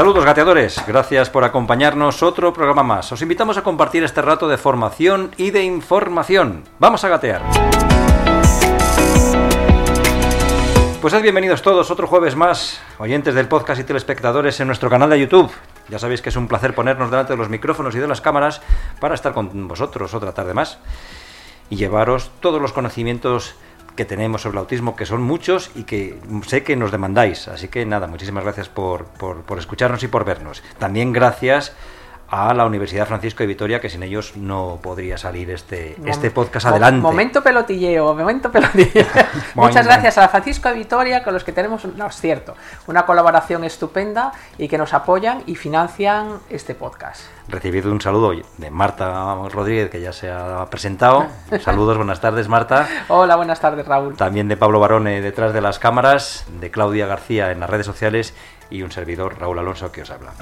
Saludos gateadores, gracias por acompañarnos otro programa más. Os invitamos a compartir este rato de formación y de información. Vamos a gatear. Pues sed bienvenidos todos otro jueves más, oyentes del podcast y telespectadores en nuestro canal de YouTube. Ya sabéis que es un placer ponernos delante de los micrófonos y de las cámaras para estar con vosotros otra tarde más y llevaros todos los conocimientos que tenemos sobre el autismo, que son muchos y que sé que nos demandáis. Así que nada, muchísimas gracias por, por, por escucharnos y por vernos. También gracias a la Universidad Francisco de Vitoria, que sin ellos no podría salir este, este podcast adelante. Momento pelotilleo, momento pelotilleo. Muchas gracias a Francisco de Vitoria, con los que tenemos, no es cierto, una colaboración estupenda y que nos apoyan y financian este podcast. Recibido un saludo de Marta Rodríguez, que ya se ha presentado. Saludos, buenas tardes, Marta. Hola, buenas tardes, Raúl. También de Pablo Barone detrás de las cámaras, de Claudia García en las redes sociales y un servidor, Raúl Alonso, que os habla.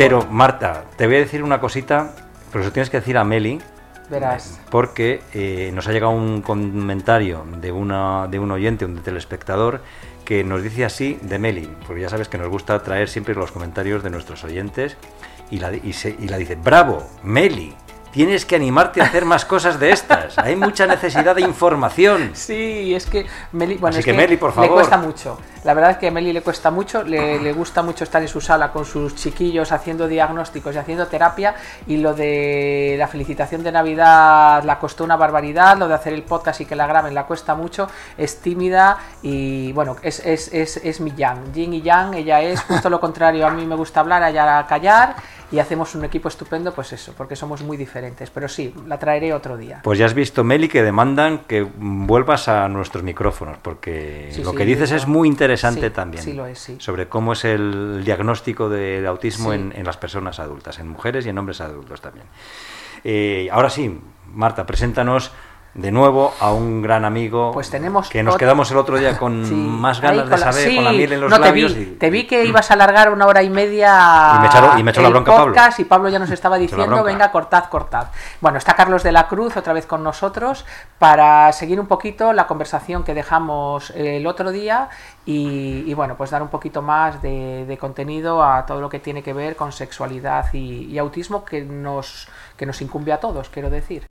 Pero Marta, te voy a decir una cosita, pero eso tienes que decir a Meli. Verás. Porque eh, nos ha llegado un comentario de, una, de un oyente, un telespectador, que nos dice así de Meli, porque ya sabes que nos gusta traer siempre los comentarios de nuestros oyentes, y la, y se, y la dice, bravo, Meli, tienes que animarte a hacer más cosas de estas. Hay mucha necesidad de información. Sí, es que Meli, bueno, Así es que, Meli, por favor. le cuesta mucho. La verdad es que a Meli le cuesta mucho, le, le, gusta mucho estar en su sala con sus chiquillos haciendo diagnósticos y haciendo terapia y lo de la felicitación de Navidad la costó una barbaridad, lo de hacer el podcast y que la graben la cuesta mucho, es tímida y bueno, es, es, es, es mi yang, yin y yang, ella es justo lo contrario, a mí me gusta hablar, a ella callar y hacemos un equipo estupendo, pues eso, porque somos muy diferentes. Pero sí, la traeré otro día. Pues ya has visto, Meli, que demandan que vuelvas a nuestros micrófonos, porque Sí, lo sí, que dices es muy interesante sí, también. sí lo es, sí. Sobre cómo es el diagnóstico del autismo en las personas adultas, en mujeres y en hombres adultos también. Eh, ahora sí, Marta, preséntanos de nuevo a un gran amigo Pues tenemos que nos quedamos el otro día con Sí, más ganas de la- saber, sí, con la miel en los no, labios. Te vi, y- te vi que ibas a alargar una hora y media Y me echaron- y me echó la bronca Pablo. podcast y Pablo ya nos estaba diciendo, venga, cortad, cortad. Bueno, está Carlos de la Cruz otra vez con nosotros para seguir un poquito la conversación que dejamos el otro día y, y, bueno, pues dar un poquito más de, de contenido a todo lo que tiene que ver con sexualidad y, y autismo que nos, que nos incumbe a todos, quiero decir.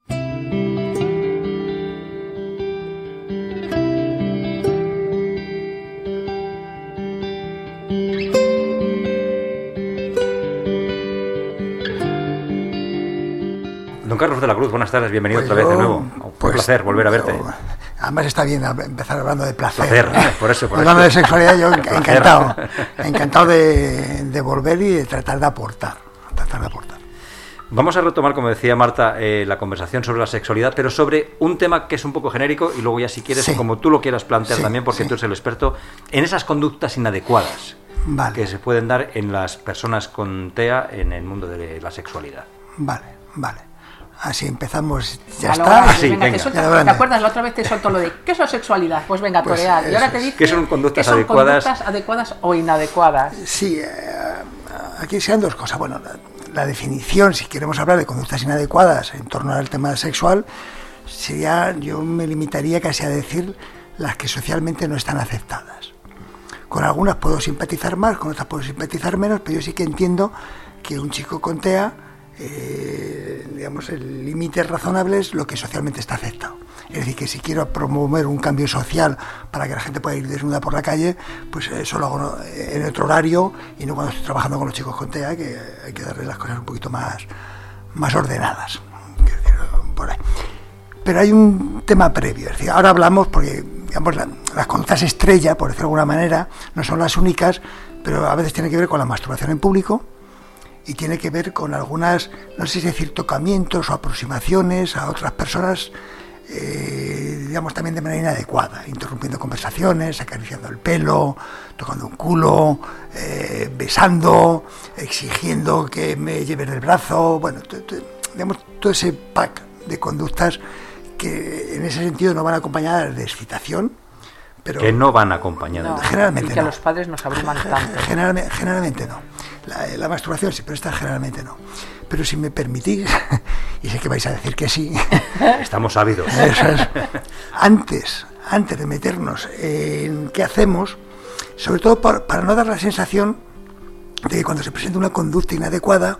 Carlos de la Cruz, buenas tardes, bienvenido Pues otra vez de nuevo. Un pues, placer volver a verte. yo- además está bien empezar hablando de placer. Placer, por eso, por hablando eso. de sexualidad, yo encantado. Encantado de, de volver y de tratar de aportar. Tratar de aportar. Vamos a retomar, como decía Marta, eh, la conversación sobre la sexualidad, pero sobre un tema que es un poco genérico y luego ya si quieres, Sí. como tú lo quieras plantear Sí, también, porque sí. tú eres el experto, en esas conductas inadecuadas Vale. que se pueden dar en las personas con TEA en el mundo de la sexualidad. Vale, vale. Así empezamos. Ya está. vale, sí, venga, venga. te, Ya, grande. ¿te acuerdas? La otra vez te soltó lo de ¿qué es la sexualidad? Pues venga, Pues torear. y ahora te dice ¿Qué son conductas que son adecuadas? conductas adecuadas o inadecuadas. Sí, eh, aquí sean dos cosas. Bueno, la, la definición, si queremos hablar de conductas inadecuadas en torno al tema sexual, sería, yo me limitaría casi a decir las que socialmente no están aceptadas. Con algunas puedo simpatizar más, con otras puedo simpatizar menos, pero yo sí que entiendo que un chico con TEA, eh, digamos, el límite razonable es lo que socialmente está aceptado. Es decir, que si quiero promover un cambio social para que la gente pueda ir desnuda por la calle, pues eso lo hago en otro horario y no cuando estoy trabajando con los chicos con TEA, que hay que darles las cosas un poquito más, más ordenadas. Pero hay un tema previo, ahora hablamos porque digamos, la- las conductas estrella, por decirlo de alguna manera, no son las únicas, pero a veces tiene que ver con la masturbación en público y tiene que ver con algunas, no sé si decir tocamientos o aproximaciones a otras personas eh, digamos, también de manera inadecuada, interrumpiendo conversaciones, acariciando el pelo, tocando un culo, eh, besando, exigiendo que me lleven el brazo, bueno, digamos, todo ese pack de conductas que en ese sentido no van acompañadas de excitación, pero que no van acompañadas. No, generalmente y que a no. los padres nos abruman tanto. Generalmente, generalmente no. La, la masturbación sí, pero esta generalmente no. Pero si me permitís, y sé que vais a decir que sí, Estamos ávidos. es, antes, antes de meternos en qué hacemos, sobre todo por- para no dar la sensación de que cuando se presenta una conducta inadecuada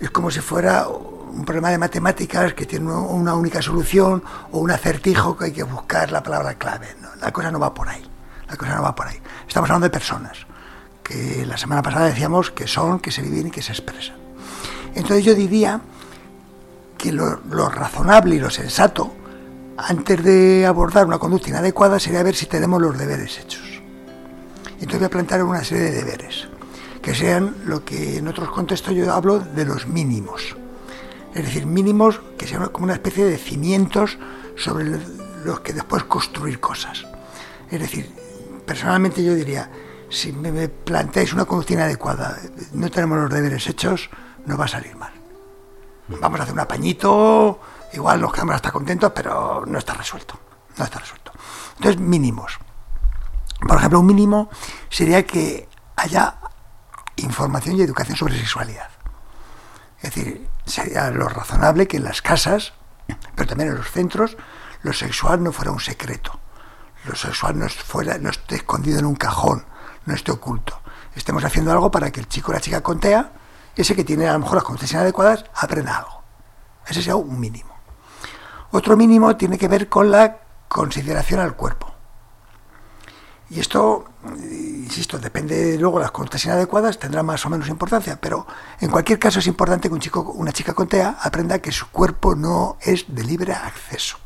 es como si fuera un problema de matemáticas que tiene una única solución o un acertijo que hay que buscar la palabra clave. ¿no? La cosa no va por ahí. La cosa no va por ahí. Estamos hablando de personas que la semana pasada decíamos que son, que se viven y que se expresan. Entonces yo diría que lo, lo razonable y lo sensato antes de abordar una conducta inadecuada sería ver si tenemos los deberes hechos. Entonces voy a plantear una serie de deberes, que sean lo que en otros contextos yo hablo de los mínimos. Es decir, mínimos que sean como una especie de cimientos sobre los que después construir cosas. Es decir, personalmente yo diría, si me, planteáis una conducta inadecuada, no tenemos los deberes hechos, no va a salir mal. Vamos a hacer un apañito, igual nos quedamos hasta contentos, pero no está resuelto. No está resuelto. Entonces, mínimos. Por ejemplo, un mínimo sería que haya información y educación sobre sexualidad. Es decir, sería lo razonable que en las casas, pero también en los centros, lo sexual no fuera un secreto. Lo sexual no, fuera, no esté escondido en un cajón, no esté oculto. Estemos haciendo algo para que el chico o la chica contea, ese que tiene a lo mejor las conductas inadecuadas, aprenda algo. Ese sería un mínimo. Otro mínimo tiene que ver con la consideración al cuerpo. Y esto, insisto, depende luego de las conductas inadecuadas, tendrá más o menos importancia, pero en cualquier caso es importante que un chico, una chica con TEA aprenda que su cuerpo no es de libre acceso.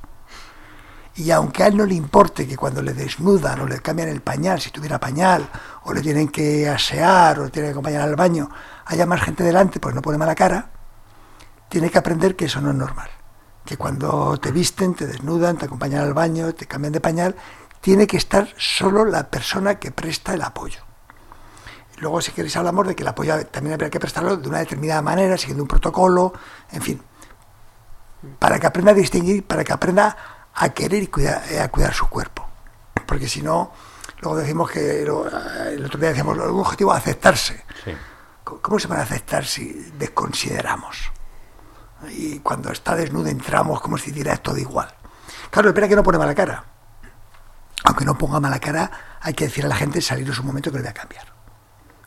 Y aunque a él no le importe que cuando le desnudan o le cambian el pañal, si tuviera pañal, o le tienen que asear o le tienen que acompañar al baño, haya más gente delante, pues no pone mala cara, tiene que aprender que eso no es normal. Que cuando te visten, te desnudan, te acompañan al baño, te cambian de pañal, tiene que estar solo la persona que presta el apoyo. Luego, si queréis, hablamos de que el apoyo también habría que prestarlo de una determinada manera, siguiendo un protocolo, en fin, para que aprenda a distinguir, para que aprenda a querer y cuidar, a cuidar su cuerpo. Porque si no, luego decimos que, lo- el otro día decíamos, el objetivo es aceptarse. Sí. ¿Cómo se van a aceptar si desconsideramos? Y cuando está desnudo entramos como si diera todo igual. Claro, espera que no pone mala cara. Aunque no ponga mala cara, hay que decir a la gente salir en su momento que le voy a cambiar.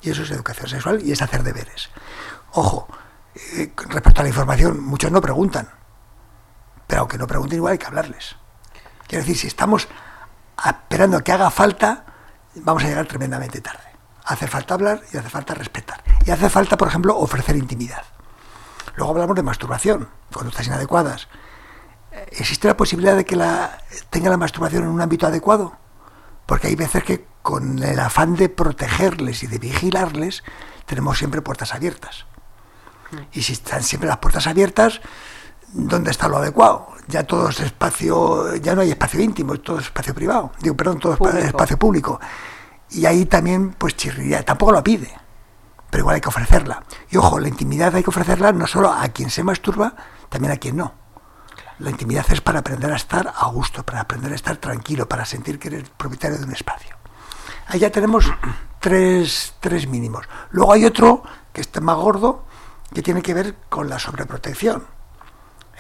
Y eso es educación sexual y es hacer deberes. Ojo, eh, respecto a la información, muchos no preguntan. Pero aunque no pregunten, igual hay que hablarles. Quiero decir, si estamos esperando que haga falta, vamos a llegar tremendamente tarde. Hace falta hablar y hace falta respetar. Y hace falta, por ejemplo, ofrecer intimidad. Luego hablamos de masturbación, conductas inadecuadas. ¿Existe la posibilidad de que la, tenga la masturbación en un ámbito adecuado? Porque hay veces que con el afán de protegerles y de vigilarles, tenemos siempre puertas abiertas. Y si están siempre las puertas abiertas, ¿dónde está lo adecuado? Ya todo es espacio, ya no hay espacio íntimo, todo es espacio privado. Digo, perdón, todo es espacio público. Y ahí también, pues chirriría, tampoco lo pide, pero igual hay que ofrecerla. Y ojo, la intimidad hay que ofrecerla no solo a quien se masturba, también a quien no. La intimidad es para aprender a estar a gusto, para aprender a estar tranquilo, para sentir que eres propietario de un espacio. Ahí ya tenemos tres, tres mínimos. Luego hay otro que está más gordo, que tiene que ver con la sobreprotección.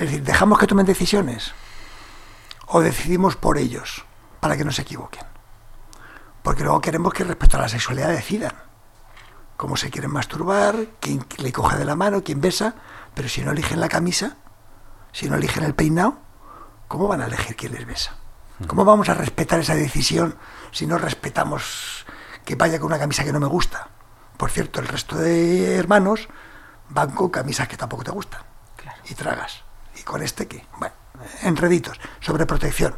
Es decir, dejamos que tomen decisiones o decidimos por ellos para que no se equivoquen. Porque luego queremos que respecto a la sexualidad decidan cómo se quieren masturbar, quién le coge de la mano, quién besa, pero si no eligen la camisa, si no eligen el peinado, ¿cómo van a elegir quién les besa? ¿Cómo vamos a respetar esa decisión si no respetamos que vaya con una camisa que no me gusta? Por cierto, el resto de hermanos van con camisas que tampoco te gustan. Claro. Y tragas. ¿Y con este qué? Bueno, enreditos, sobreprotección.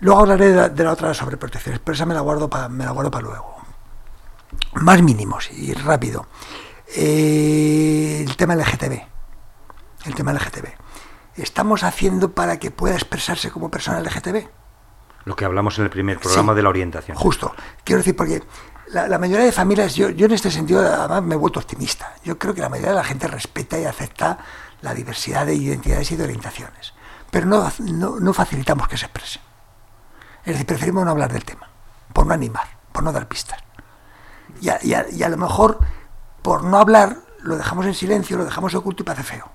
Luego hablaré de la, de la otra sobreprotección, pero esa me la guardo para para luego. Más mínimos y rápido. Eh, el tema LGTB. El tema LGTB. estamos haciendo para que pueda expresarse como persona LGTB? Lo que hablamos en el primer programa Sí. de la orientación. Justo. Quiero decir, porque la, la mayoría de familias, yo, yo en este sentido además me he vuelto optimista. Yo creo que la mayoría de la gente respeta y acepta la diversidad de identidades y de orientaciones. Pero no, no, facilitamos que se expresen. Es decir, preferimos no hablar del tema, por no animar, por no dar pistas. Y a lo mejor, por no hablar, lo dejamos en silencio, lo dejamos oculto y parece feo.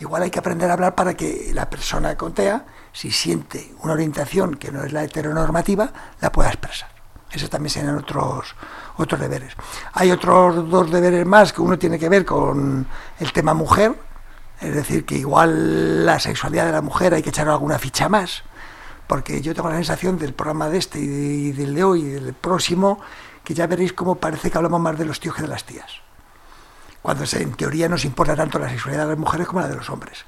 Igual hay que aprender a hablar para que la persona con TEA, si siente una orientación que no es la heteronormativa, la pueda expresar. Esos también serían otros, otros deberes. Hay otros dos deberes más, que uno tiene que ver con el tema mujer, es decir, que igual la sexualidad de la mujer hay que echar alguna ficha más, porque yo tengo la sensación del programa de este y, de- y del de hoy y del próximo, que ya veréis cómo parece que hablamos más de los tíos que de las tías cuando en teoría nos importa tanto la sexualidad de las mujeres como la de los hombres.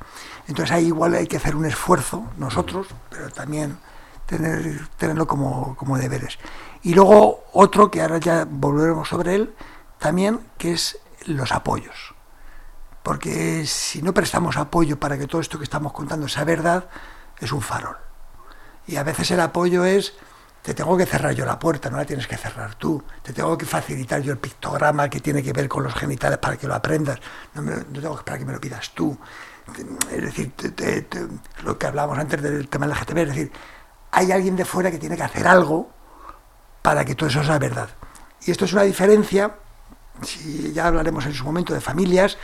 Entonces ahí igual hay que hacer un esfuerzo nosotros, pero también tener, tenerlo como, como deberes. Y luego otro, que ahora ya volveremos sobre él, también, que es los apoyos. Porque si no prestamos apoyo para que todo esto que estamos contando sea verdad, es un farol. Y a veces el apoyo es, te tengo que cerrar yo la puerta, no la tienes que cerrar tú. Te tengo que facilitar yo el pictograma que tiene que ver con los genitales para que lo aprendas. No, tengo que esperar que me lo pidas tú. Es decir, lo que hablábamos antes del tema del LGTB, es decir, hay alguien de fuera que tiene que hacer algo para que todo eso sea verdad. Y esto es una diferencia, si ya hablaremos en su momento de familias,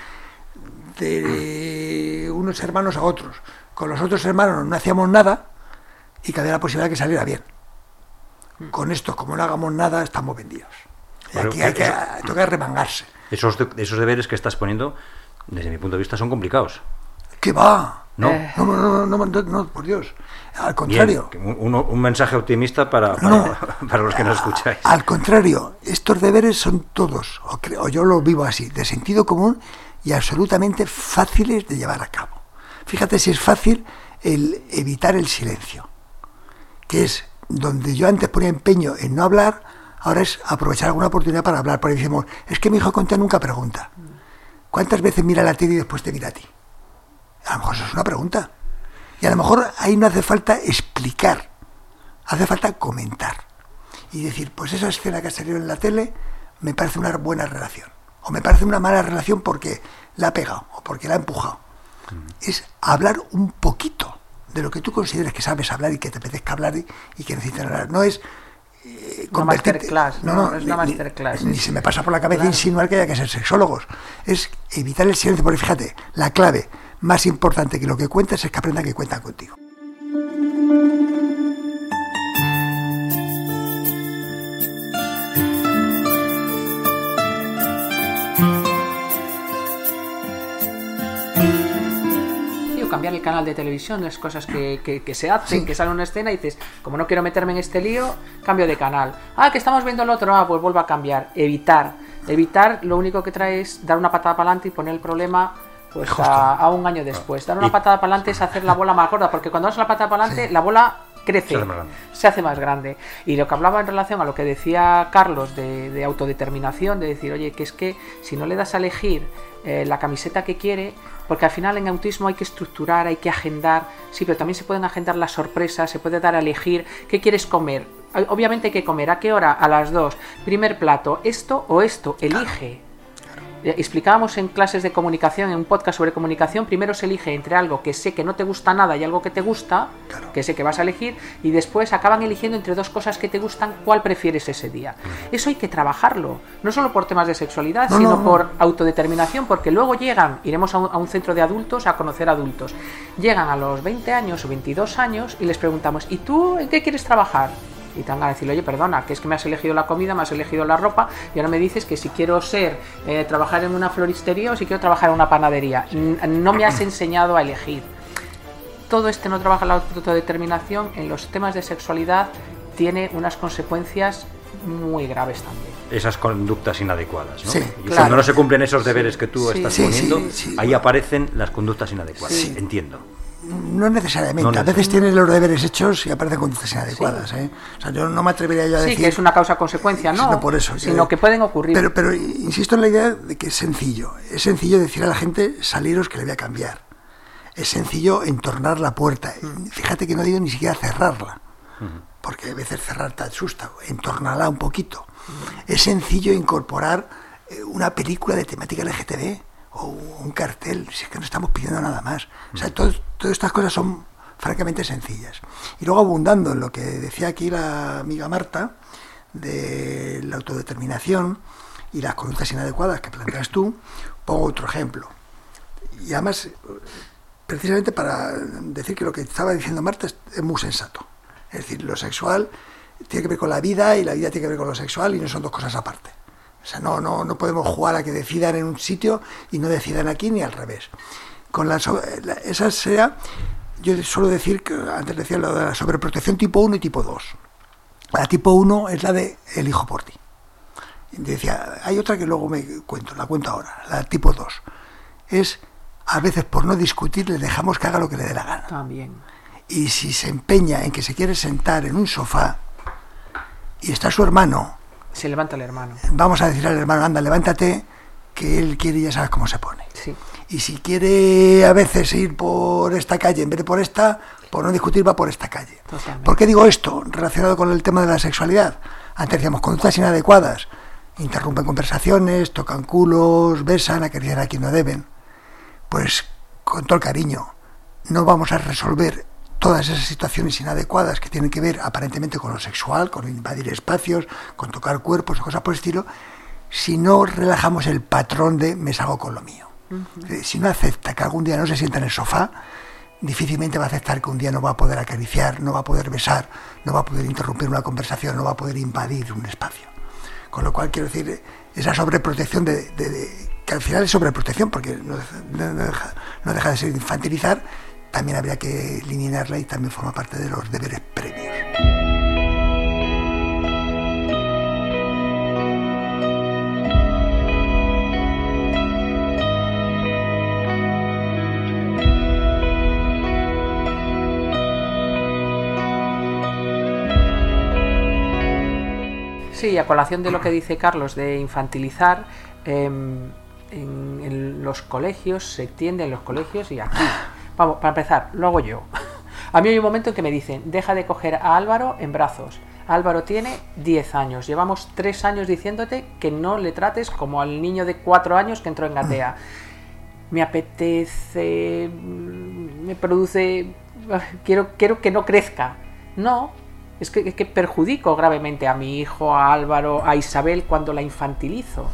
de unos hermanos a otros. Con los otros hermanos no hacíamos nada y que había la posibilidad de que saliera bien. Con esto, como no hagamos nada, estamos vendidos. Y Bueno, aquí hay que, eso- toca remangarse. Esos, de- esos deberes que estás poniendo, desde mi punto de vista, son complicados. ¿Qué va? ¿No? Eh. No, no, no, no, por Dios. Al contrario. un, mensaje optimista para, para, No. para los que nos escucháis. Al contrario, estos deberes son todos, o, cre- o yo los vivo así, de sentido común y absolutamente fáciles de llevar a cabo. Fíjate si es fácil el evitar el silencio, que es donde yo antes ponía empeño en no hablar, ahora es aprovechar alguna oportunidad para hablar. Porque decimos, es que mi hijo conté nunca pregunta. ¿Cuántas veces mira la tele y después te mira a ti? A lo mejor eso es una pregunta. Y a lo mejor ahí no hace falta explicar, hace falta comentar. Y decir, pues esa escena que ha salido en la tele me parece una buena relación. O me parece una mala relación porque la ha pegado o porque la ha empujado. Es hablar un poquito de lo que tú consideres que sabes hablar y que te apetezca hablar y, y que necesitas hablar. No es eh, Una masterclass, no, no es una ni- ni- masterclass, Ni, se me pasa por la cabeza Claro. insinuar que haya que ser sexólogos. Es evitar el silencio, porque fíjate, la clave más importante que lo que cuentas es que aprendan que cuentan contigo. Cambiar el canal de televisión, las cosas que, que- que se hacen, Sí. que sale una escena y dices, como no quiero meterme en este lío, cambio de canal. Ah, que estamos viendo el otro, ah, pues vuelvo a cambiar. Evitar. Evitar lo único que trae es dar una patada para adelante y poner el problema pues a, a un año después. Dar una Y- patada para adelante es hacer la bola más gorda, porque cuando das la patada para adelante, la bola crece, Se hace más grande. se hace más grande. Y lo que hablaba en relación a lo que decía Carlos de, de autodeterminación, de decir, oye, que es que si no le das a elegir eh, la camiseta que quiere, porque al final en autismo hay que estructurar, hay que agendar, sí, pero también se pueden agendar las sorpresas, se puede dar a elegir qué quieres comer. Obviamente hay que comer, ¿a qué hora? A las dos. Primer plato, esto o esto, elige. Eh, Explicábamos en clases de comunicación, en un podcast sobre comunicación, primero se elige entre algo que sé que no te gusta nada y algo que te gusta, Claro. que sé que vas a elegir, y después acaban eligiendo entre dos cosas que te gustan, cuál prefieres ese día. Eso hay que trabajarlo, no solo por temas de sexualidad, No, sino no, no. por autodeterminación, porque luego llegan, iremos a un, a un centro de adultos a conocer adultos, llegan a los 20 años o 22 años y les preguntamos, ¿y tú en qué quieres trabajar? Y te van a decir, oye, perdona, que es que me has elegido la comida, me has elegido la ropa, y ahora me dices que si quiero ser, eh, trabajar en una floristería o si quiero trabajar en una panadería. No me has enseñado a elegir. Todo este no trabaja la autodeterminación en los temas de sexualidad tiene unas consecuencias muy graves también. Esas conductas inadecuadas, ¿no? Sí, y claro. cuando no se cumplen esos deberes que tú Sí. estás Sí, poniendo, sí, sí. ahí aparecen las conductas inadecuadas. Sí. Entiendo. No necesariamente. No a veces tienes los deberes hechos y aparecen conductas inadecuadas. ¿eh? O sea, yo no me atrevería yo a Sí, decir. que es una causa-consecuencia, ¿no? No por eso. Sino que pueden ocurrir. Pero, pero insisto en la idea de que es sencillo. Es sencillo decir a la gente, saliros que le voy a cambiar. es sencillo entornar la puerta. Fíjate que no digo ni siquiera cerrarla, porque a veces cerrar te asusta. Entornarla un poquito. Es sencillo incorporar eh, una película de temática LGTB o un cartel, si es que no estamos pidiendo nada más. O sea, todo- todas estas cosas son francamente sencillas. Y luego abundando en lo que decía aquí la amiga Marta, de la autodeterminación y las conductas inadecuadas que planteas tú, pongo otro ejemplo. Y además, precisamente para decir que lo que estaba diciendo Marta es muy sensato. Es decir, lo sexual tiene que ver con la vida y la vida tiene que ver con lo sexual y no son dos cosas aparte. O sea, no, no, no podemos jugar a que decidan en un sitio y no decidan aquí ni al revés. Con la, so- la- esa sea, yo suelo decir que antes decía lo de la sobreprotección tipo 1 y tipo 2. La tipo 1 es la de elijo por ti. Decía, hay otra que luego me cuento, la cuento ahora, la tipo 2. Es a veces por no discutir le dejamos que haga lo que le dé la gana. También. Y si se empeña en que se quiere sentar en un sofá y está su hermano, Se levanta el hermano. vamos a decir al hermano, anda, levántate, que él quiere y ya sabes cómo se pone. Sí. Y si quiere a veces ir por esta calle en vez de por esta, por no discutir va por esta calle. Totalmente. ¿Por qué digo esto relacionado con el tema de la sexualidad? Antes decíamos conductas inadecuadas, interrumpen conversaciones, tocan culos, besan, acarician a quien no deben. Pues con todo el cariño, no vamos a resolver todas esas situaciones inadecuadas que tienen que ver aparentemente con lo sexual, con invadir espacios, con tocar cuerpos o cosas por el estilo, si no relajamos el patrón de me salgo con lo mío. Si no acepta que algún día no se sienta en el sofá, difícilmente va a aceptar que un día no va a poder acariciar, no va a poder besar, no va a poder interrumpir una conversación, no va a poder invadir un espacio. Con lo cual quiero decir, esa sobreprotección de, de- de- que al final es sobreprotección, porque no, no- no deja, no deja de ser infantilizar, también habría que eliminarla y también forma parte de los deberes previos. Sí, a colación de lo que dice Carlos de infantilizar, em, en, en los colegios se tiende en los colegios y aquí. Vamos, para empezar, lo hago yo. A mí hay un momento en que me dicen, deja de coger a Álvaro en brazos. Álvaro tiene 10 años. Llevamos 3 años diciéndote que no le trates como al niño de 4 años que entró en Gatea. Me apetece, mm, me produce, quiero, quiero que no crezca. No, es que, es que perjudico gravemente a mi hijo, a Álvaro, a Isabel cuando la infantilizo.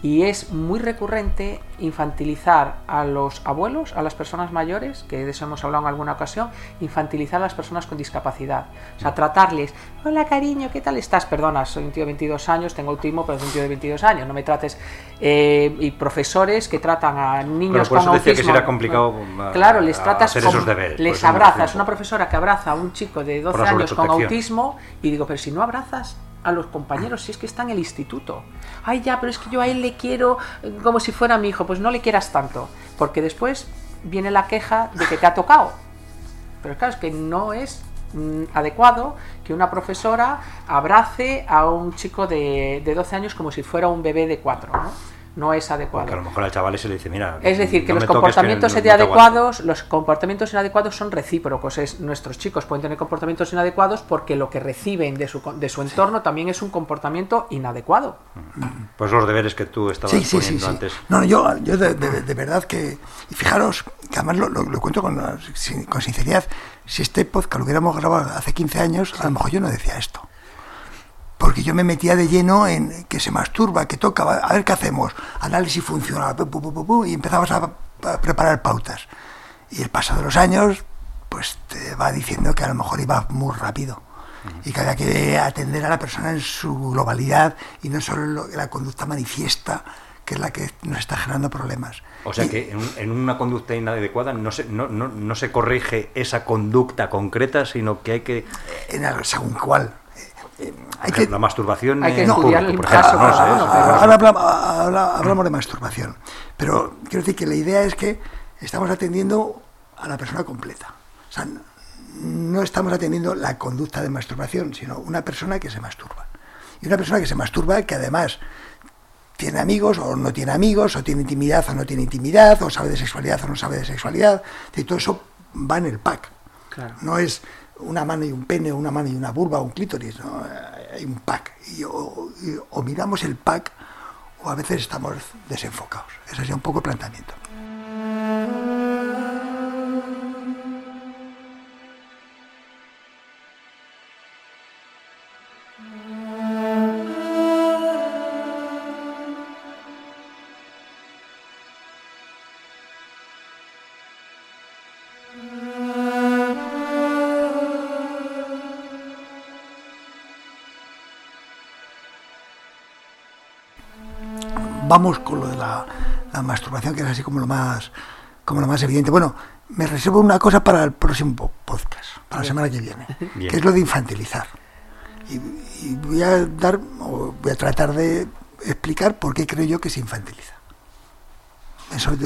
Y es muy recurrente infantilizar a los abuelos, a las personas mayores, que de eso hemos hablado en alguna ocasión, infantilizar a las personas con discapacidad. O sea, tratarles, hola cariño, ¿qué tal estás? Perdona, soy un tío de 22 años, tengo autismo, pero soy un tío de 22 años, no me trates... eh, y profesores que tratan a niños con decía que autismo... será complicado, a- Claro, les tratas hacer esos deberes, les abrazas, una profesora que abraza a un chico de 12 Por la años con autismo y digo, pero si no abrazas a los compañeros, si es que está en el instituto. Ay, ya, pero es que yo a él le quiero eh, como si fuera mi hijo. Pues no le quieras tanto, porque después viene la queja de que te ha tocado. Pero claro, es que no es mm, adecuado que una profesora abrace a un chico de, de 12 años como si fuera un bebé de 4, ¿no? No es adecuado. Porque a lo mejor al chaval se le dice, mira. Es decir, que no los comportamientos no- no inadecuados, los comportamientos inadecuados son recíprocos. Es, nuestros chicos pueden tener comportamientos inadecuados porque lo que reciben de su, de su entorno también es un comportamiento inadecuado. Pues los deberes que tú estabas Sí, poniendo sí. antes. No, yo, yo de, de- de verdad que... Y fijaros, que además lo, lo- lo cuento con, la- con sinceridad, si este podcast lo hubiéramos grabado hace 15 años, a lo mejor yo no decía esto. Porque yo me metía de lleno en que se masturba, que toca, a ver qué hacemos, análisis funcional, pu, pu, pu, y empezamos a, a preparar pautas. Y el paso de los años, pues te va diciendo que a lo mejor iba muy rápido y que había que atender a la persona en su globalidad y no solo lo- la conducta manifiesta, que es la que nos está generando problemas. O sea Y- que en, en una conducta inadecuada no se, no, no, no se corrige esa conducta concreta, sino que hay que. en el- según cuál. Eh, hay que, la masturbación hay que en estudiar público, el por ejemplo, caso no cada sé, uno, eso. pero- ahora hablamos, habla- hablamos de masturbación, pero quiero decir que la idea es que estamos atendiendo a la persona completa. O sea, no estamos atendiendo la conducta de masturbación, sino una persona que se masturba. Y una persona que se masturba que además tiene amigos o no tiene amigos, o tiene intimidad o no tiene intimidad, o sabe de sexualidad o no sabe de sexualidad. Y todo eso va en el pack. No es una mano y un pene, una mano y una vulva, un clítoris, ¿no? hay un pack. Y o, o miramos el pack o a veces estamos desenfocados. Ese sería un poco el planteamiento. Vamos con lo de la, masturbación, que es así como lo más como lo más evidente. Bueno, me reservo una cosa para el próximo podcast, para la semana que viene, que es lo de infantilizar. Y, voy a dar, o voy a tratar de explicar por qué creo yo que se infantiliza.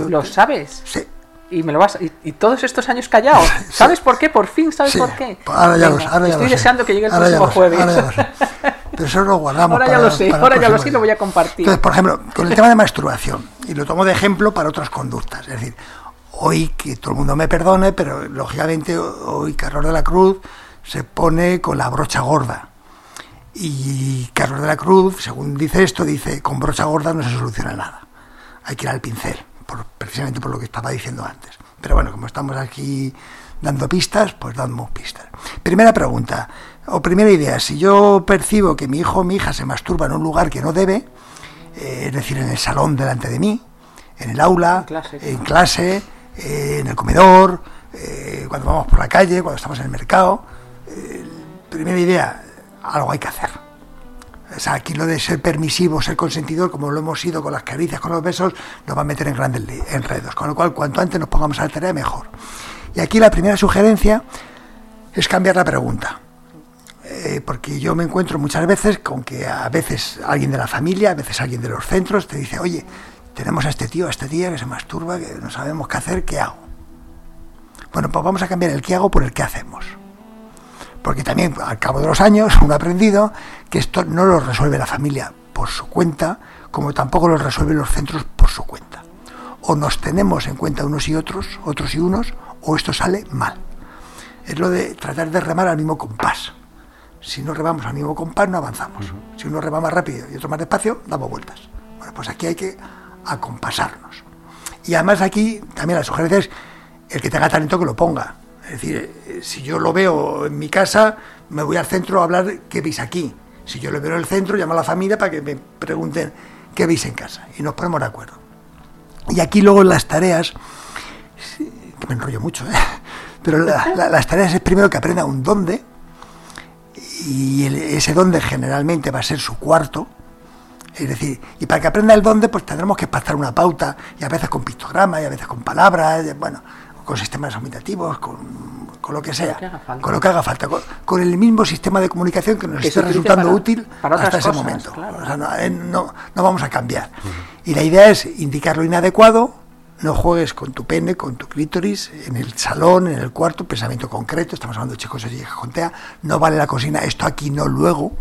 ¿Lo sabes? Sí. Y me lo vas y, todos estos años callado. ¿Sabes por qué? Por fin sabes por qué. Ahora ya, ahora estoy deseando que llegue el próximo jueves. Pero eso lo guardamos. Ahora ya lo sé, ahora ya lo sé y lo voy a compartir. Entonces, por ejemplo, con el tema de masturbación, y lo tomo de ejemplo para otras conductas. Es decir, hoy que todo el mundo me perdone, pero lógicamente hoy Carlos de la Cruz se pone con la brocha gorda. Y Carlos de la Cruz, según dice esto, dice, con brocha gorda no se soluciona nada. Hay que ir al pincel, por, precisamente por lo que estaba diciendo antes. Pero bueno, como estamos aquí dando pistas, pues damos pistas. Primera pregunta, o primera idea, si yo percibo que mi hijo o mi hija se masturba en un lugar que no debe, eh, es decir, en el salón delante de mí, en el aula, en clase, eh, en el comedor, eh, cuando vamos por la calle, cuando estamos en el mercado, primera idea, algo hay que hacer. O sea, aquí lo de ser permisivo, ser consentidor, como lo hemos sido con las caricias, con los besos, nos va a meter en grandes enredos. Con lo cual, cuanto antes nos pongamos a la tarea, mejor. Y aquí la primera sugerencia es cambiar la pregunta. Eh, porque yo me encuentro muchas veces con que a veces alguien de la familia, a veces alguien de los centros te dice, oye, tenemos a este tío, a este tía que se masturba, que no sabemos qué hacer, ¿qué hago? Bueno, pues vamos a cambiar el qué hago por el qué hacemos. Porque también al cabo de los años uno ha aprendido que esto no lo resuelve la familia por su cuenta, como tampoco lo resuelven los centros por su cuenta. O nos tenemos en cuenta unos y otros, otros y unos, o esto sale mal. Es lo de tratar de remar al mismo compás. Si no remamos al mismo compás, no avanzamos. Si uno rema más rápido y otro más despacio, damos vueltas. Bueno, pues aquí hay que acompasarnos. Y además aquí también la sugerencia es el que tenga talento que lo ponga. Es decir, eh, si yo lo veo en mi casa, me voy al centro a hablar qué veis aquí. Si yo lo veo en el centro, llamo a la familia para que me pregunten qué veis en casa. Y nos ponemos de acuerdo. Y aquí luego las tareas, que me enrollo mucho, ¿eh? pero las tareas es primero que aprenda un dónde, y ese dónde generalmente va a ser su cuarto, es decir, y para que aprenda el dónde, pues tendremos que pasar una pauta, y a veces con pictogramas, y a veces con palabras, bueno, con sistemas aumentativos, con, con lo que sea, con lo que haga falta, con, el mismo sistema de comunicación que nos esté resultando útil hasta ese momento. Eh, no, no, vamos a cambiar. Y la idea es indicar lo inadecuado, no juegues con tu pene, con tu clítoris, en el salón, en el cuarto, pensamiento concreto, estamos hablando de chicos y jontea, no vale la cocina, esto aquí no luego,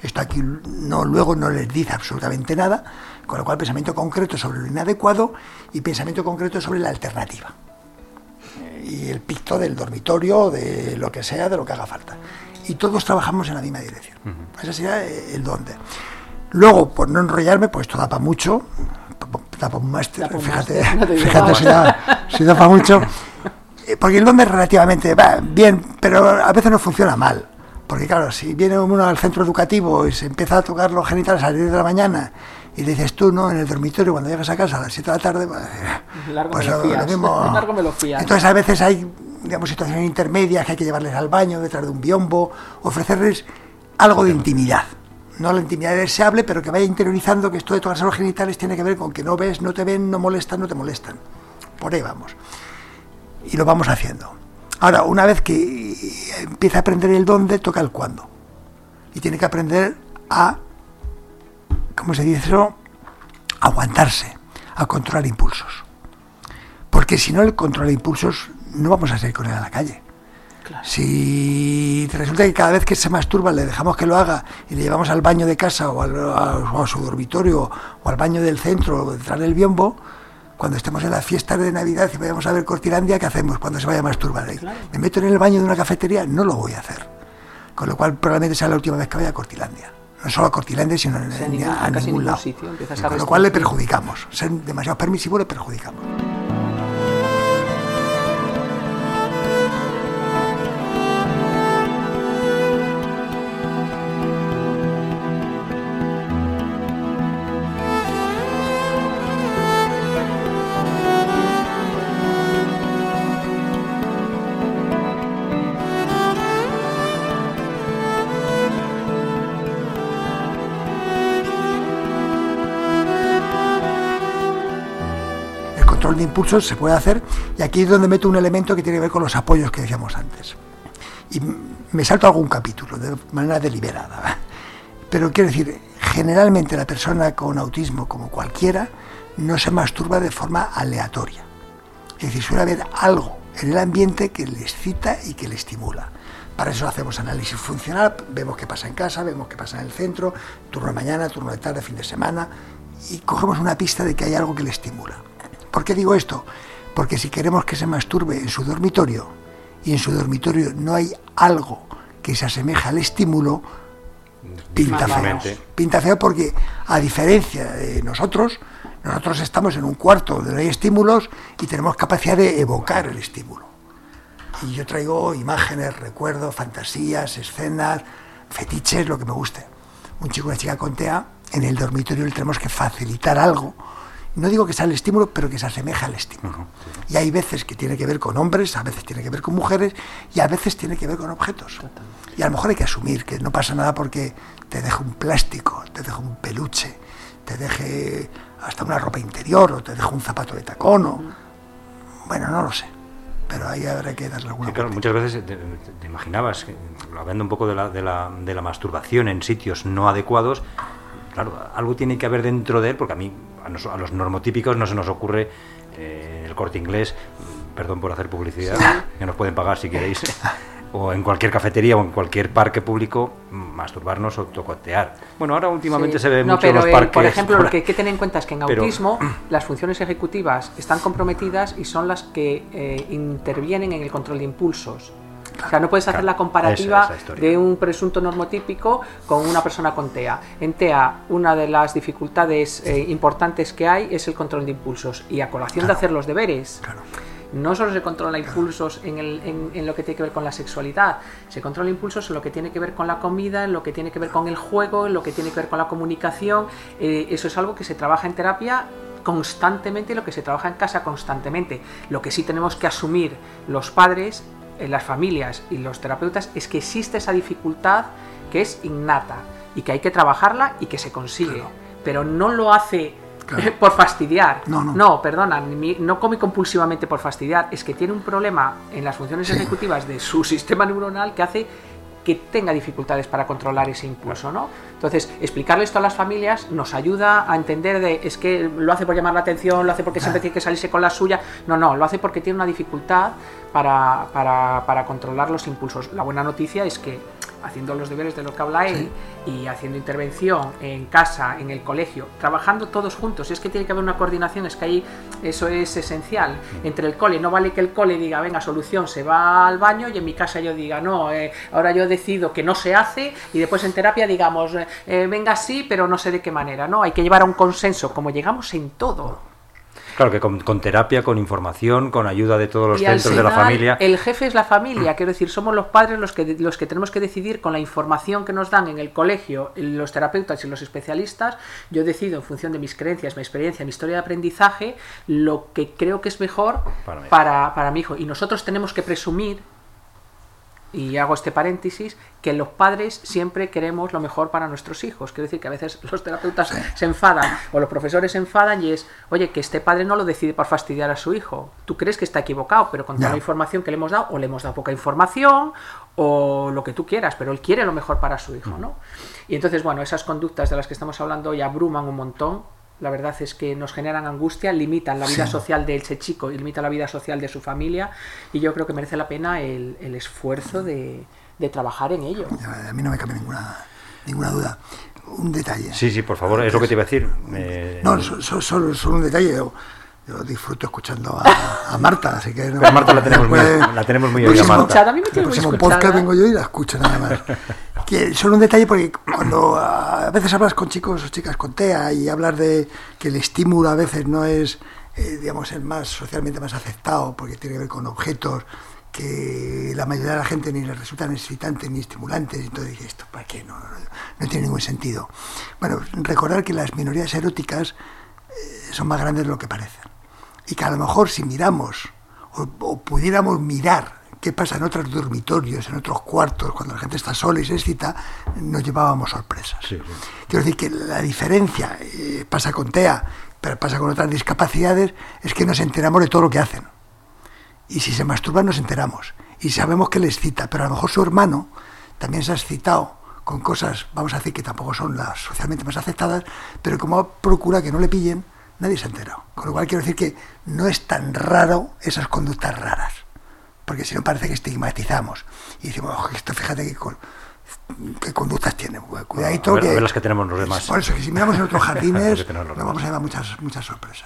esto aquí no luego no les dice absolutamente nada, con lo cual pensamiento concreto sobre lo inadecuado y pensamiento concreto sobre la alternativa. Y el picto del dormitorio, de lo que sea, de lo que haga falta. Y todos trabajamos en la misma dirección. Ese sería el dónde. Luego, por no enrollarme, pues esto da para mucho, fíjate, fíjate si, da, para mucho. Eh, porque el dónde es relativamente va bien, pero a veces no funciona mal. Porque claro, si viene uno al centro educativo y se empieza a tocar los genitales a las 10 de la mañana y le dices tú, ¿no? En el dormitorio, cuando llegas a casa a las 7 de la tarde, pues, pues lo, mismo. Entonces a veces hay, digamos, situaciones intermedias que hay que llevarles al baño detrás de un biombo, ofrecerles algo de intimidad no la intimidad deseable, pero que vaya interiorizando que esto de todas los genitales tiene que ver con que no ves, no te ven, no molestan, no te molestan. Por ahí vamos. Y lo vamos haciendo. Ahora, una vez que empieza a aprender el dónde, toca el cuándo. Y tiene que aprender a, ¿cómo se dice eso? Aguantarse, a controlar impulsos. Porque si no el controla impulsos, no vamos a salir con él a la calle. Si si resulta que cada vez que se masturba le dejamos que lo haga y le llevamos al baño de casa o, al, a, a, su dormitorio o al baño del centro o detrás del biombo, cuando estemos en las fiestas de Navidad y vayamos a ver Cortilandia, ¿qué hacemos cuando se vaya a masturbar ahí? Claro. ¿Me meto en el baño de una cafetería? No lo voy a hacer. Con lo cual probablemente sea la última vez que vaya a Cortilandia. No solo a Cortilandia, sino en, en, ningún, a ningún lado. Sitio, con lo cual le perjudicamos. Ser demasiado permisivo le perjudicamos. Se puede hacer y aquí es donde meto un elemento que tiene que ver con los apoyos que decíamos antes. Y me salto algún capítulo de manera deliberada. Pero quiero decir, generalmente la persona con autismo, como cualquiera, no se masturba de forma aleatoria. Es decir, suele haber algo en el ambiente que le excita y que le estimula. Para eso hacemos análisis funcional, vemos qué pasa en casa, vemos qué pasa en el centro, turno de mañana, turno de tarde, fin de semana, y cogemos una pista de que hay algo que le estimula. ¿Por qué digo esto? Porque si queremos que se masturbe en su dormitorio y en su dormitorio no hay algo que se asemeja al estímulo, pinta feo. Pinta feo porque, a diferencia de nosotros, nosotros estamos en un cuarto donde no hay estímulos y tenemos capacidad de evocar el estímulo. Y yo traigo imágenes, recuerdos, fantasías, escenas, fetiches, lo que me guste. Un chico y una chica con TEA, en el dormitorio le tenemos que facilitar algo no digo que sea el estímulo, pero que se asemeja al estímulo. Y hay veces que tiene que ver con hombres, a veces tiene que ver con mujeres y a veces tiene que ver con objetos. Y a lo mejor hay que asumir que no pasa nada porque te deje un plástico, te deje un peluche, te deje hasta una ropa interior o te deje un zapato de tacón. O... Bueno, no lo sé. Pero ahí habrá que darle alguna sí, claro, Muchas veces te, te imaginabas, hablando un poco de la, de, la, de la masturbación en sitios no adecuados, claro, algo tiene que haber dentro de él, porque a mí, a, nos, a los normotípicos no se nos ocurre eh, el corte inglés, perdón por hacer publicidad, que nos pueden pagar si queréis, o en cualquier cafetería o en cualquier parque público, masturbarnos o tocotear. Bueno, ahora últimamente Sí. se ve No, mucho en los parques. por ejemplo, lo que hay que tener en cuenta es que en Pero- autismo las funciones ejecutivas están comprometidas y son las que eh, intervienen en el control de impulsos. O sea, no puedes hacer Claro, la comparativa de un presunto normotípico con una persona con TEA. En TEA, una de las dificultades eh, importantes que hay es el control de impulsos. Y a colación de hacer los deberes, Claro. no solo se controla impulsos en, el- en- en lo que tiene que ver con la sexualidad, se controla impulsos en lo que tiene que ver con la comida, en lo que tiene que ver con el juego, en lo que tiene que ver con la comunicación. Eh, eso es algo que se trabaja en terapia constantemente lo que se trabaja en casa constantemente. Lo que sí tenemos que asumir los padres, eh, las familias y los terapeutas es que existe esa dificultad que es innata y que hay que trabajarla y que se consigue. Pero no lo hace Claro. por fastidiar. No, no. No, perdona, no come compulsivamente por fastidiar, es que tiene un problema en las funciones ejecutivas de su sistema neuronal que hace que tenga dificultades para controlar ese impulso, ¿no? Entonces, explicarle esto a las familias nos ayuda a entender de es que lo hace por llamar la atención, lo hace porque siempre tiene que salirse con la suya. No, no, lo hace porque tiene una dificultad para, para, para controlar los impulsos. La buena noticia es que haciendo los deberes de lo que habla él y haciendo intervención en casa, en el colegio, trabajando todos juntos. Es que tiene que haber una coordinación, es que ahí eso es esencial. Entre el cole, no vale que el cole diga, venga, solución, se va al baño y en mi casa yo diga, no, eh, ahora yo decido que no se hace y después en terapia digamos, eh, venga sí, pero no sé de qué manera, ¿no? Hay que llevar a un consenso, como llegamos en todo. Claro que con, con terapia, con información, con ayuda de todos los Y centros de la familia. El jefe es la familia, quiero decir, somos los padres los que, los que tenemos que decidir con la información que nos dan en el colegio, los terapeutas y los especialistas. Yo decido en función de mis creencias, mi experiencia, mi historia de aprendizaje, lo que creo que es mejor para, para mi hijo. Y nosotros tenemos que presumir, y hago este paréntesis, que los padres siempre queremos lo mejor para nuestros hijos. Quiero decir que a veces los terapeutas se enfadan o los profesores se enfadan y es, oye, que este padre no lo decide por fastidiar a su hijo. Tú crees que está equivocado, pero con toda Ya. la información que le hemos dado, o le hemos dado poca información, o lo que tú quieras, pero él quiere lo mejor para su hijo, ¿no? Y entonces, bueno, esas conductas de las que estamos hablando hoy abruman un montón. La verdad es que nos generan angustia, limitan la vida Sí. social de ese chico y limitan la vida social de su familia. Y yo creo que merece la pena el, el esfuerzo de, de trabajar en ello. A mí no me cabe ninguna, ninguna duda. Un detalle. Sí, sí, por favor, es lo que te iba a decir. Eh, No, so- so- solo, solo un detalle. Yo, yo disfruto escuchando a, a Marta, así que... no- Pero Marta la tenemos muy- la tenemos muy oída, próximo- Marta. Escuchada, a mí me tiene el próximo podcast vengo yo y la escucho nada más. Solo un detalle porque cuando a veces hablas con chicos o chicas con TEA y hablas de que el estímulo a veces no es, eh, digamos, el más socialmente más aceptado porque tiene que ver con objetos que la mayoría de la gente ni les resultan excitantes ni estimulantes, entonces dices, ¿esto para qué? No, no, tiene ningún sentido. Bueno, recordar que las minorías eróticas eh, son más grandes de lo que parecen. Y que a lo mejor si miramos o pudiéramos mirar qué pasa en otros dormitorios, en otros cuartos, cuando la gente está sola y se excita, nos llevábamos sorpresas. Sí, sí. Quiero decir que la diferencia, eh, pasa con TEA, pero pasa con otras discapacidades, es que nos enteramos de todo lo que hacen. Y si se masturban nos enteramos. Y sabemos que les excita, pero a lo mejor su hermano también se ha excitado con cosas, vamos a decir que tampoco son las socialmente más aceptadas, pero como procura que no le pillen, nadie se ha enterado. Con lo cual quiero decir que no es tan raro esas conductas raras. Porque si no parece que estigmatizamos. Y decimos, "Ojo, esto fíjate que con, qué conductas tiene. Bueno, Cuidadito a ver- que. a ver las que tenemos los demás. Por eso que si miramos en otros jardines, nos vamos a llevar muchas, muchas sorpresas.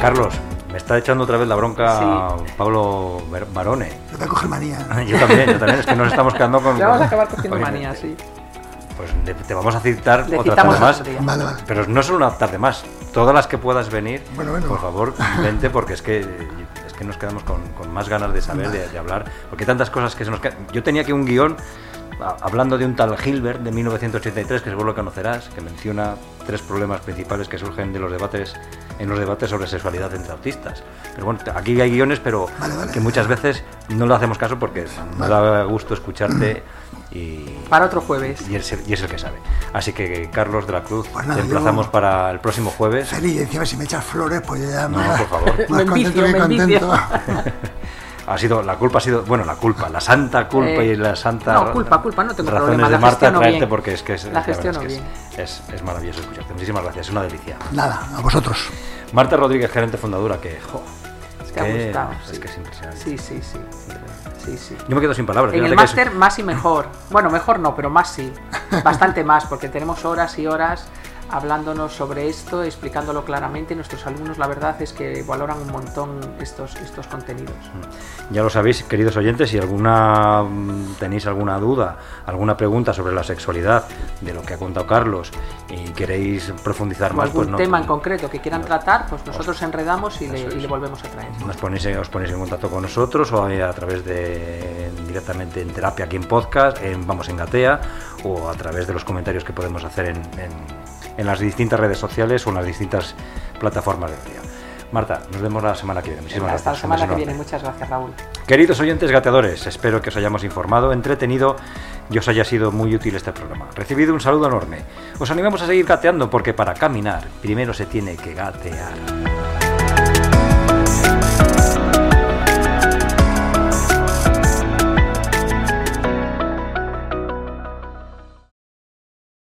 Carlos, me está echando otra vez la bronca Sí. Pablo Barone. Yo voy a coger manía. Yo también, yo también, es que nos estamos quedando con... Ya vamos a acabar cogiendo manía, sí. Pues te vamos a citar Le otra tarde más. Vale, vale. Pero no solo una tarde más, todas las que puedas venir, Bueno, bueno. por favor, vente porque es que es que nos quedamos con, con más ganas de saber, de, de hablar, porque hay tantas cosas que se nos quedan. Yo tenía aquí un guion hablando de un tal Hilbert de 1983 que seguro lo conocerás, que menciona tres problemas principales que surgen de los debates en los debates sobre sexualidad entre autistas. Pero bueno, aquí hay guiones, pero Vale, vale. que muchas veces no le hacemos caso porque nos da gusto escucharte y Para otro jueves. y es, el, y es el que sabe. Así que, Carlos de la Cruz, Pues nada, te emplazamos yo- para el próximo jueves. Feliz, y encima si me echas flores, pues ya No, más, por favor. más Me contento envicio, que me contento. Ha sido, la culpa ha sido, bueno, la culpa, la santa culpa Eh, y la santa. no, culpa, culpa, no tengo razones problema, de la Marta traerte bien. porque es que es, La gestiono es, que es- es, es maravilloso escucharte. Muchísimas gracias, es una delicia. Nada, a vosotros. Marta Rodríguez, gerente fundadora, que, jo, es Te ha que, gustado, es sí. que es impresionante. Sí, sí, sí. Sí, sí. Yo me quedo sin palabras. En el que es- máster más y mejor. Bueno, mejor no, pero más sí. Bastante más, porque tenemos horas y horas hablándonos sobre esto, explicándolo claramente. Nuestros alumnos, la verdad es que valoran un montón estos, estos contenidos. Ya lo sabéis, queridos oyentes, si alguna mm, tenéis alguna duda, alguna pregunta sobre la sexualidad de lo que ha contado Carlos y queréis profundizar O más, algún pues no, tema en concreto que quieran no. tratar, pues nosotros enredamos y le, y le volvemos a traer. nos ponéis, os ponéis en contacto con nosotros o a través de directamente en terapia aquí en podcast, en Vamos en Gatea o a través de los comentarios que podemos hacer en, en- en las distintas redes sociales o en las distintas plataformas de día. Marta, nos vemos la semana que viene. Muchísimas Hasta la gracias. Un semana que viene. Muchas gracias, Raúl. Queridos oyentes gateadores, espero que os hayamos informado, entretenido y os haya sido muy útil este programa. Recibido un saludo enorme. Os animamos a seguir gateando porque para caminar primero se tiene que gatear.